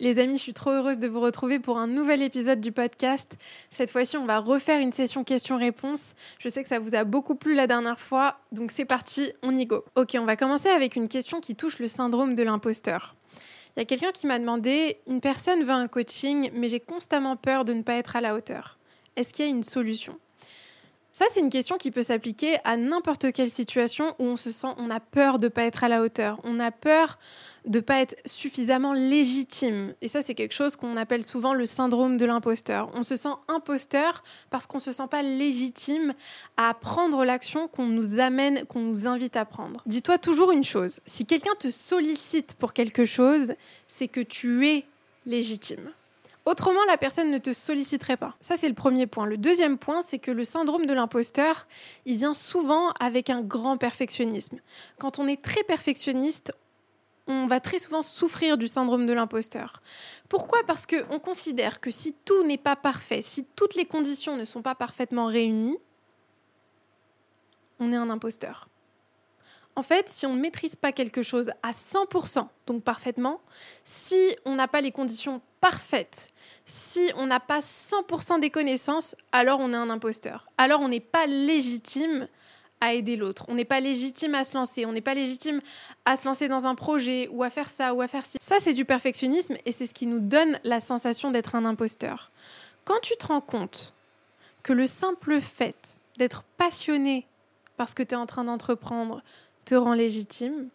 Les amis, je suis trop heureuse de vous retrouver pour un nouvel épisode du podcast. Cette fois-ci, on va refaire une session questions-réponses. Je sais que ça vous a beaucoup plu la dernière fois, donc c'est parti, on y go. Ok, on va commencer avec une question qui touche le syndrome de l'imposteur. Il y a quelqu'un qui m'a demandé, une personne veut un coaching, mais j'ai constamment peur de ne pas être à la hauteur. Est-ce qu'il y a une solution? Ça, c'est une question qui peut s'appliquer à n'importe quelle situation où on se sent, on a peur de ne pas être à la hauteur, on a peur de ne pas être suffisamment légitime. Et ça, c'est quelque chose qu'on appelle souvent le syndrome de l'imposteur. On se sent imposteur parce qu'on ne se sent pas légitime à prendre l'action qu'on nous amène, qu'on nous invite à prendre. Dis-toi toujours une chose, si quelqu'un te sollicite pour quelque chose, c'est que tu es légitime. Autrement, la personne ne te solliciterait pas. Ça, c'est le premier point. Le deuxième point, c'est que le syndrome de l'imposteur, il vient souvent avec un grand perfectionnisme. Quand on est très perfectionniste, on va très souvent souffrir du syndrome de l'imposteur. Pourquoi? Parce qu'on considère que si tout n'est pas parfait, si toutes les conditions ne sont pas parfaitement réunies, on est un imposteur. En fait, si on ne maîtrise pas quelque chose à 100%, donc parfaitement, si on n'a pas les conditions parfaites, si on n'a pas 100% des connaissances, alors on est un imposteur. Alors on n'est pas légitime à aider l'autre. On n'est pas légitime à se lancer. On n'est pas légitime à se lancer dans un projet ou à faire ça ou à faire ci. Ça, c'est du perfectionnisme et c'est ce qui nous donne la sensation d'être un imposteur. Quand tu te rends compte que le simple fait d'être passionné parce que tu es en train d'entreprendre, te rend légitime,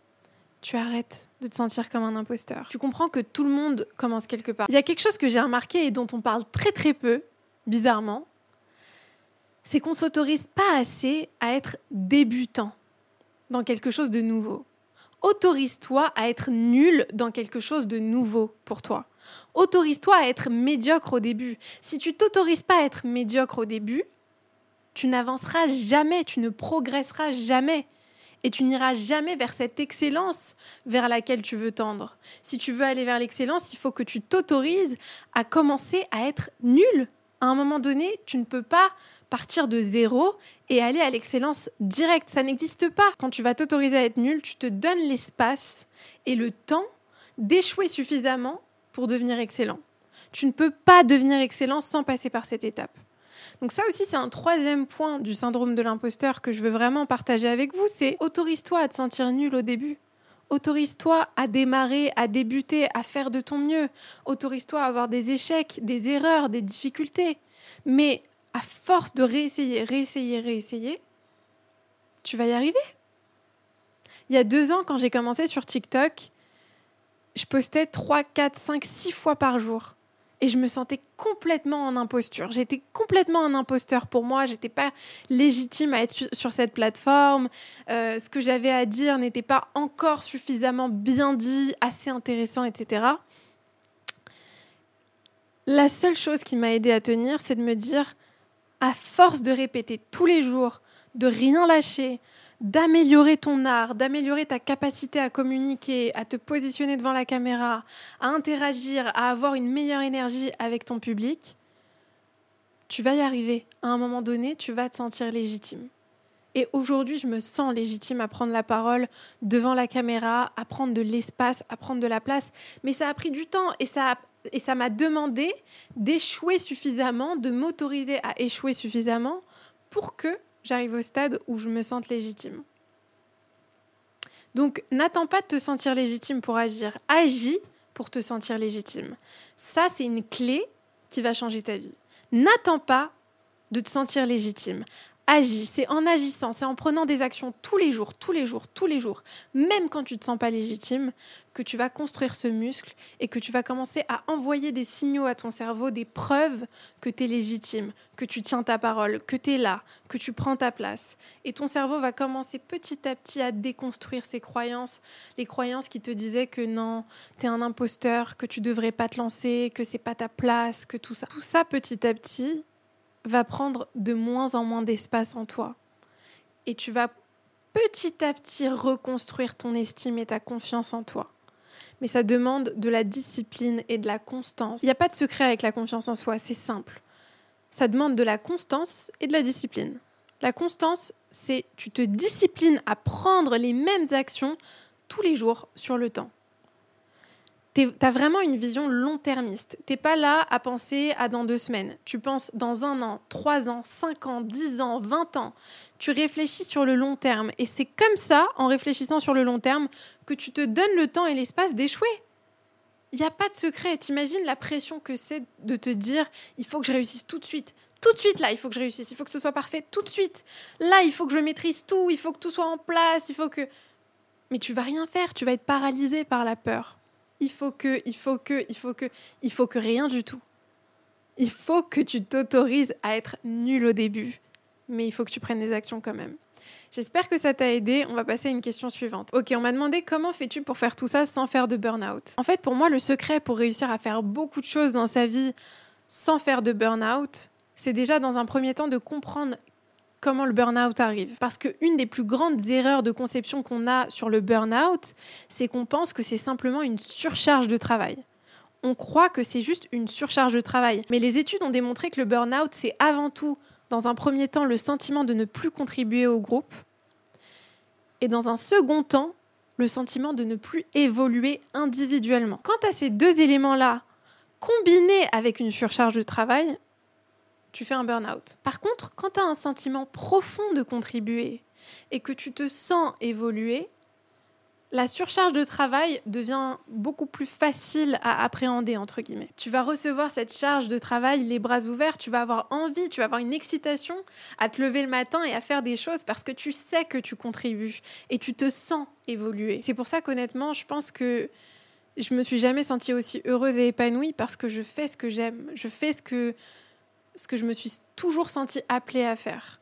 tu arrêtes de te sentir comme un imposteur. Tu comprends que tout le monde commence quelque part. Il y a quelque chose que j'ai remarqué et dont on parle très très peu, bizarrement, c'est qu'on s'autorise pas assez à être débutant dans quelque chose de nouveau. Autorise-toi à être nul dans quelque chose de nouveau pour toi. Autorise-toi à être médiocre au début. Si tu t'autorises pas à être médiocre au début, tu n'avanceras jamais, tu ne progresseras jamais et tu n'iras jamais vers cette excellence vers laquelle tu veux tendre. Si tu veux aller vers l'excellence, il faut que tu t'autorises à commencer à être nul. À un moment donné, tu ne peux pas partir de zéro et aller à l'excellence directe. Ça n'existe pas. Quand tu vas t'autoriser à être nul, tu te donnes l'espace et le temps d'échouer suffisamment pour devenir excellent. Tu ne peux pas devenir excellent sans passer par cette étape. Donc ça aussi, c'est un troisième point du syndrome de l'imposteur que je veux vraiment partager avec vous, c'est autorise-toi à te sentir nul au début. Autorise-toi à démarrer, à débuter, à faire de ton mieux. Autorise-toi à avoir des échecs, des erreurs, des difficultés. Mais à force de réessayer, réessayer, réessayer, tu vas y arriver. Il y a deux ans, quand j'ai commencé sur TikTok, je postais 3, 4, 5, 6 fois par jour et je me sentais complètement en imposture. J'étais complètement un imposteur pour moi. J'étais pas légitime à être sur, cette plateforme. Euh, ce que j'avais à dire n'était pas encore suffisamment bien dit, assez intéressant, etc. La seule chose qui m'a aidé à tenir, c'est de me dire, à force de répéter tous les jours, de rien lâcher, d'améliorer ton art, d'améliorer ta capacité à communiquer, à te positionner devant la caméra, à interagir, à avoir une meilleure énergie avec ton public, tu vas y arriver. À un moment donné, tu vas te sentir légitime. Et aujourd'hui, je me sens légitime à prendre la parole devant la caméra, à prendre de l'espace, à prendre de la place. Mais ça a pris du temps et ça et ça m'a demandé d'échouer suffisamment, de m'autoriser à échouer suffisamment pour que j'arrive au stade où je me sente légitime. Donc n'attends pas de te sentir légitime pour agir, agis pour te sentir légitime. Ça, c'est une clé qui va changer ta vie. N'attends pas de te sentir légitime agis. C'est en agissant, c'est en prenant des actions tous les jours, tous les jours, tous les jours, même quand tu ne te sens pas légitime, que tu vas construire ce muscle et que tu vas commencer à envoyer des signaux à ton cerveau, des preuves que tu es légitime, que tu tiens ta parole, que tu es là, que tu prends ta place. Et ton cerveau va commencer petit à petit à déconstruire ses croyances, les croyances qui te disaient que non, tu es un imposteur, que tu devrais pas te lancer, que c'est pas ta place, que tout ça. Tout ça petit à petit, va prendre de moins en moins d'espace en toi. Et tu vas petit à petit reconstruire ton estime et ta confiance en toi. Mais ça demande de la discipline et de la constance. Il n'y a pas de secret avec la confiance en soi, c'est simple. Ça demande de la constance et de la discipline. La constance, c'est tu te disciplines à prendre les mêmes actions tous les jours sur le temps. Tu as vraiment une vision long-termiste. T'es pas là à penser à dans deux semaines. Tu penses dans un an, trois ans, cinq ans, dix ans, vingt ans. Tu réfléchis sur le long terme. Et c'est comme ça, en réfléchissant sur le long terme, que tu te donnes le temps et l'espace d'échouer. Il n'y a pas de secret. T'imagines la pression que c'est de te dire il faut que je réussisse tout de suite. Tout de suite, là, il faut que je réussisse. Il faut que ce soit parfait tout de suite. Là, il faut que je maîtrise tout. Il faut que tout soit en place. Il faut que. Mais tu vas rien faire. Tu vas être paralysé par la peur. Il faut que, il faut que, il faut que, il faut que rien du tout. Il faut que tu t'autorises à être nul au début. Mais il faut que tu prennes des actions quand même. J'espère que ça t'a aidé. On va passer à une question suivante. Ok, on m'a demandé comment fais-tu pour faire tout ça sans faire de burn-out? En fait, pour moi, le secret pour réussir à faire beaucoup de choses dans sa vie sans faire de burn-out, c'est déjà dans un premier temps de comprendre comment le burn-out arrive. Parce qu'une des plus grandes erreurs de conception qu'on a sur le burn-out, c'est qu'on pense que c'est simplement une surcharge de travail. On croit que c'est juste une surcharge de travail. Mais les études ont démontré que le burn-out, c'est avant tout dans un premier temps le sentiment de ne plus contribuer au groupe et dans un second temps le sentiment de ne plus évoluer individuellement. Quant à ces deux éléments-là, combinés avec une surcharge de travail, tu fais un burn-out. Par contre, quand tu as un sentiment profond de contribuer et que tu te sens évoluer, la surcharge de travail devient beaucoup plus facile à appréhender, entre guillemets. Tu vas recevoir cette charge de travail les bras ouverts, tu vas avoir envie, tu vas avoir une excitation à te lever le matin et à faire des choses parce que tu sais que tu contribues et tu te sens évoluer. C'est pour ça qu'honnêtement, je pense que je me suis jamais sentie aussi heureuse et épanouie parce que je fais ce que j'aime, je fais ce que, ce que je me suis toujours sentie appelée à faire.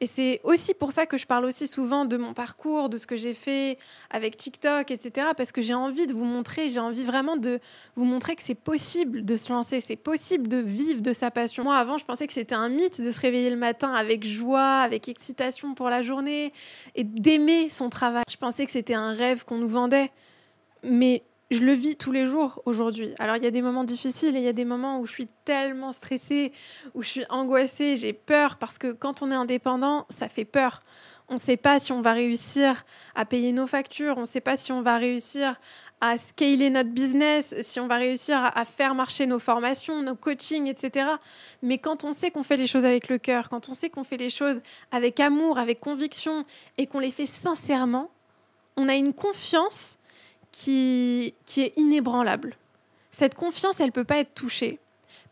Et c'est aussi pour ça que je parle aussi souvent de mon parcours, de ce que j'ai fait avec TikTok, etc. Parce que j'ai envie de vous montrer, j'ai envie vraiment de vous montrer que c'est possible de se lancer, c'est possible de vivre de sa passion. Moi, avant, je pensais que c'était un mythe de se réveiller le matin avec joie, avec excitation pour la journée et d'aimer son travail. Je pensais que c'était un rêve qu'on nous vendait. Mais je le vis tous les jours aujourd'hui. Alors il y a des moments difficiles et il y a des moments où je suis tellement stressée, où je suis angoissée, j'ai peur parce que quand on est indépendant, ça fait peur. On ne sait pas si on va réussir à payer nos factures, on ne sait pas si on va réussir à scaler notre business, si on va réussir à faire marcher nos formations, nos coachings, etc. Mais quand on sait qu'on fait les choses avec le cœur, quand on sait qu'on fait les choses avec amour, avec conviction et qu'on les fait sincèrement, on a une confiance qui, qui est inébranlable. Cette confiance, elle ne peut pas être touchée.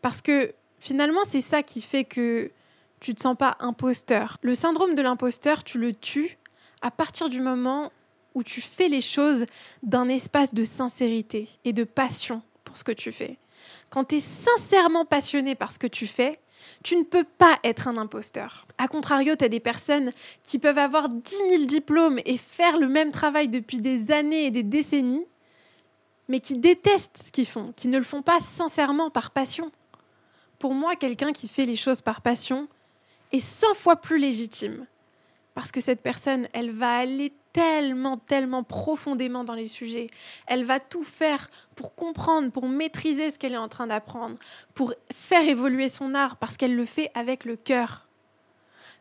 Parce que finalement, c'est ça qui fait que tu ne te sens pas imposteur. Le syndrome de l'imposteur, tu le tues à partir du moment où tu fais les choses d'un espace de sincérité et de passion pour ce que tu fais. Quand tu es sincèrement passionné par ce que tu fais, tu ne peux pas être un imposteur. A contrario, tu as des personnes qui peuvent avoir 10 000 diplômes et faire le même travail depuis des années et des décennies, mais qui détestent ce qu'ils font, qui ne le font pas sincèrement par passion. Pour moi, quelqu'un qui fait les choses par passion est 100 fois plus légitime. Parce que cette personne, elle va aller tellement, tellement profondément dans les sujets. Elle va tout faire pour comprendre, pour maîtriser ce qu'elle est en train d'apprendre, pour faire évoluer son art, parce qu'elle le fait avec le cœur.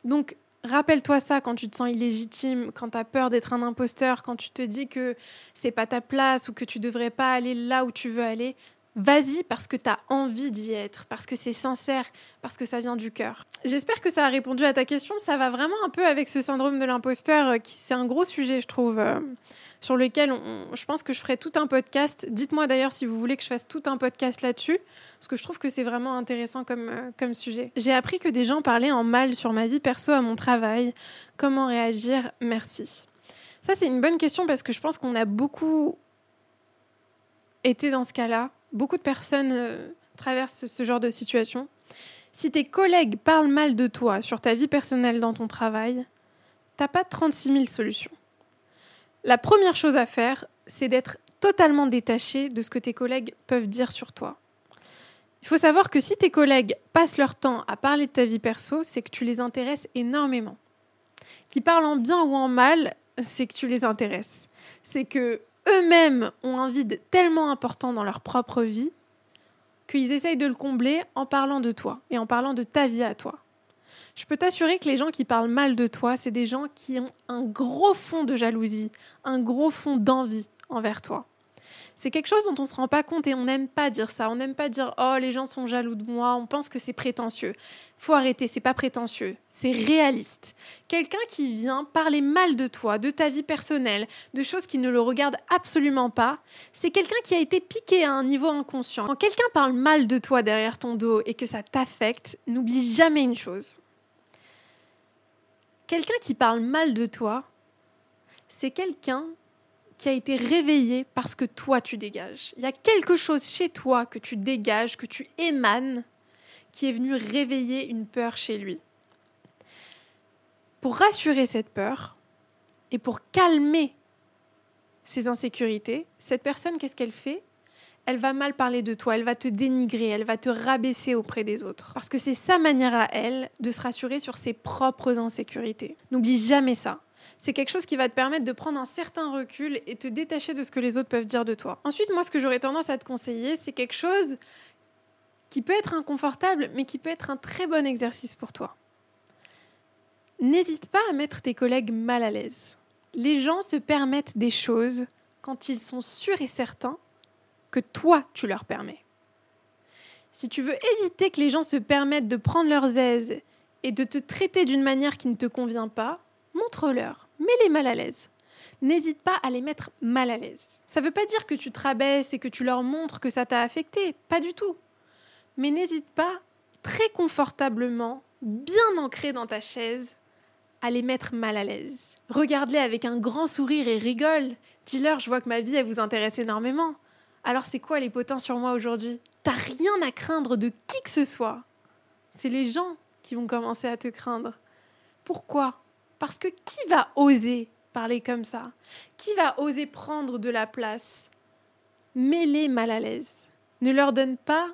Donc, rappelle-toi ça quand tu te sens illégitime, quand tu as peur d'être un imposteur, quand tu te dis que c'est pas ta place ou que tu devrais pas aller là où tu veux aller. Vas-y parce que tu as envie d'y être, parce que c'est sincère, parce que ça vient du cœur. J'espère que ça a répondu à ta question. Ça va vraiment un peu avec ce syndrome de l'imposteur, euh, qui c'est un gros sujet, je trouve, euh, sur lequel je pense que je ferai tout un podcast. Dites-moi d'ailleurs si vous voulez que je fasse tout un podcast là-dessus, parce que je trouve que c'est vraiment intéressant comme, euh, comme sujet. J'ai appris que des gens parlaient en mal sur ma vie perso à mon travail. Comment réagir? Merci. Ça, c'est une bonne question parce que je pense qu'on a beaucoup été dans ce cas-là beaucoup de personnes euh, traversent ce genre de situation. Si tes collègues parlent mal de toi sur ta vie personnelle dans ton travail, t'as pas 36 000 solutions. La première chose à faire, c'est d'être totalement détaché de ce que tes collègues peuvent dire sur toi. Il faut savoir que si tes collègues passent leur temps à parler de ta vie perso, c'est que tu les intéresses énormément. Qu'ils parlent en bien ou en mal, c'est que tu les intéresses. C'est que eux-mêmes ont un vide tellement important dans leur propre vie qu'ils essayent de le combler en parlant de toi et en parlant de ta vie à toi. Je peux t'assurer que les gens qui parlent mal de toi, c'est des gens qui ont un gros fond de jalousie, un gros fond d'envie envers toi. C'est quelque chose dont on ne se rend pas compte et on n'aime pas dire ça. On n'aime pas dire oh les gens sont jaloux de moi. On pense que c'est prétentieux. Faut arrêter. C'est pas prétentieux. C'est réaliste. Quelqu'un qui vient parler mal de toi, de ta vie personnelle, de choses qui ne le regardent absolument pas, c'est quelqu'un qui a été piqué à un niveau inconscient. Quand quelqu'un parle mal de toi derrière ton dos et que ça t'affecte, n'oublie jamais une chose. Quelqu'un qui parle mal de toi, c'est quelqu'un qui a été réveillé parce que toi tu dégages. Il y a quelque chose chez toi que tu dégages, que tu émanes, qui est venu réveiller une peur chez lui. Pour rassurer cette peur et pour calmer ses insécurités, cette personne, qu'est-ce qu'elle fait? Elle va mal parler de toi, elle va te dénigrer, elle va te rabaisser auprès des autres. Parce que c'est sa manière à elle de se rassurer sur ses propres insécurités. N'oublie jamais ça c'est quelque chose qui va te permettre de prendre un certain recul et te détacher de ce que les autres peuvent dire de toi. Ensuite, moi, ce que j'aurais tendance à te conseiller, c'est quelque chose qui peut être inconfortable, mais qui peut être un très bon exercice pour toi. N'hésite pas à mettre tes collègues mal à l'aise. Les gens se permettent des choses quand ils sont sûrs et certains que toi, tu leur permets. Si tu veux éviter que les gens se permettent de prendre leurs aises et de te traiter d'une manière qui ne te convient pas, montre-leur, mets-les mal à l'aise. N'hésite pas à les mettre mal à l'aise. Ça ne veut pas dire que tu te rabaisses et que tu leur montres que ça t'a affecté, pas du tout. Mais n'hésite pas, très confortablement, bien ancré dans ta chaise, à les mettre mal à l'aise. Regarde-les avec un grand sourire et rigole. Dis-leur, je vois que ma vie, elle vous intéresse énormément. Alors c'est quoi les potins sur moi aujourd'hui? T'as rien à craindre de qui que ce soit. C'est les gens qui vont commencer à te craindre. Pourquoi? Parce que qui va oser parler comme ça? Qui va oser prendre de la place? Mets-les mal à l'aise. Ne leur donne pas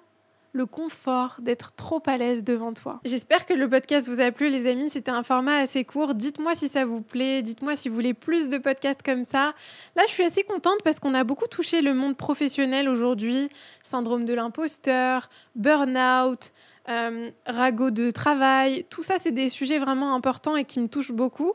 le confort d'être trop à l'aise devant toi. J'espère que le podcast vous a plu les amis, c'était un format assez court. Dites-moi si ça vous plaît, dites-moi si vous voulez plus de podcasts comme ça. Là, je suis assez contente parce qu'on a beaucoup touché le monde professionnel aujourd'hui, syndrome de l'imposteur, burn-out, euh, ragot de travail, tout ça, c'est des sujets vraiment importants et qui me touchent beaucoup.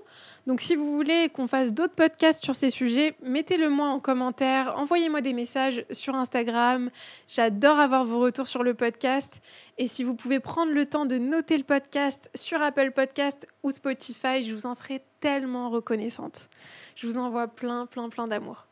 Donc, si vous voulez qu'on fasse d'autres podcasts sur ces sujets, mettez-le moi en commentaire, envoyez-moi des messages sur Instagram. J'adore avoir vos retours sur le podcast. Et si vous pouvez prendre le temps de noter le podcast sur Apple Podcast ou Spotify, je vous en serai tellement reconnaissante. Je vous envoie plein, plein, plein d'amour.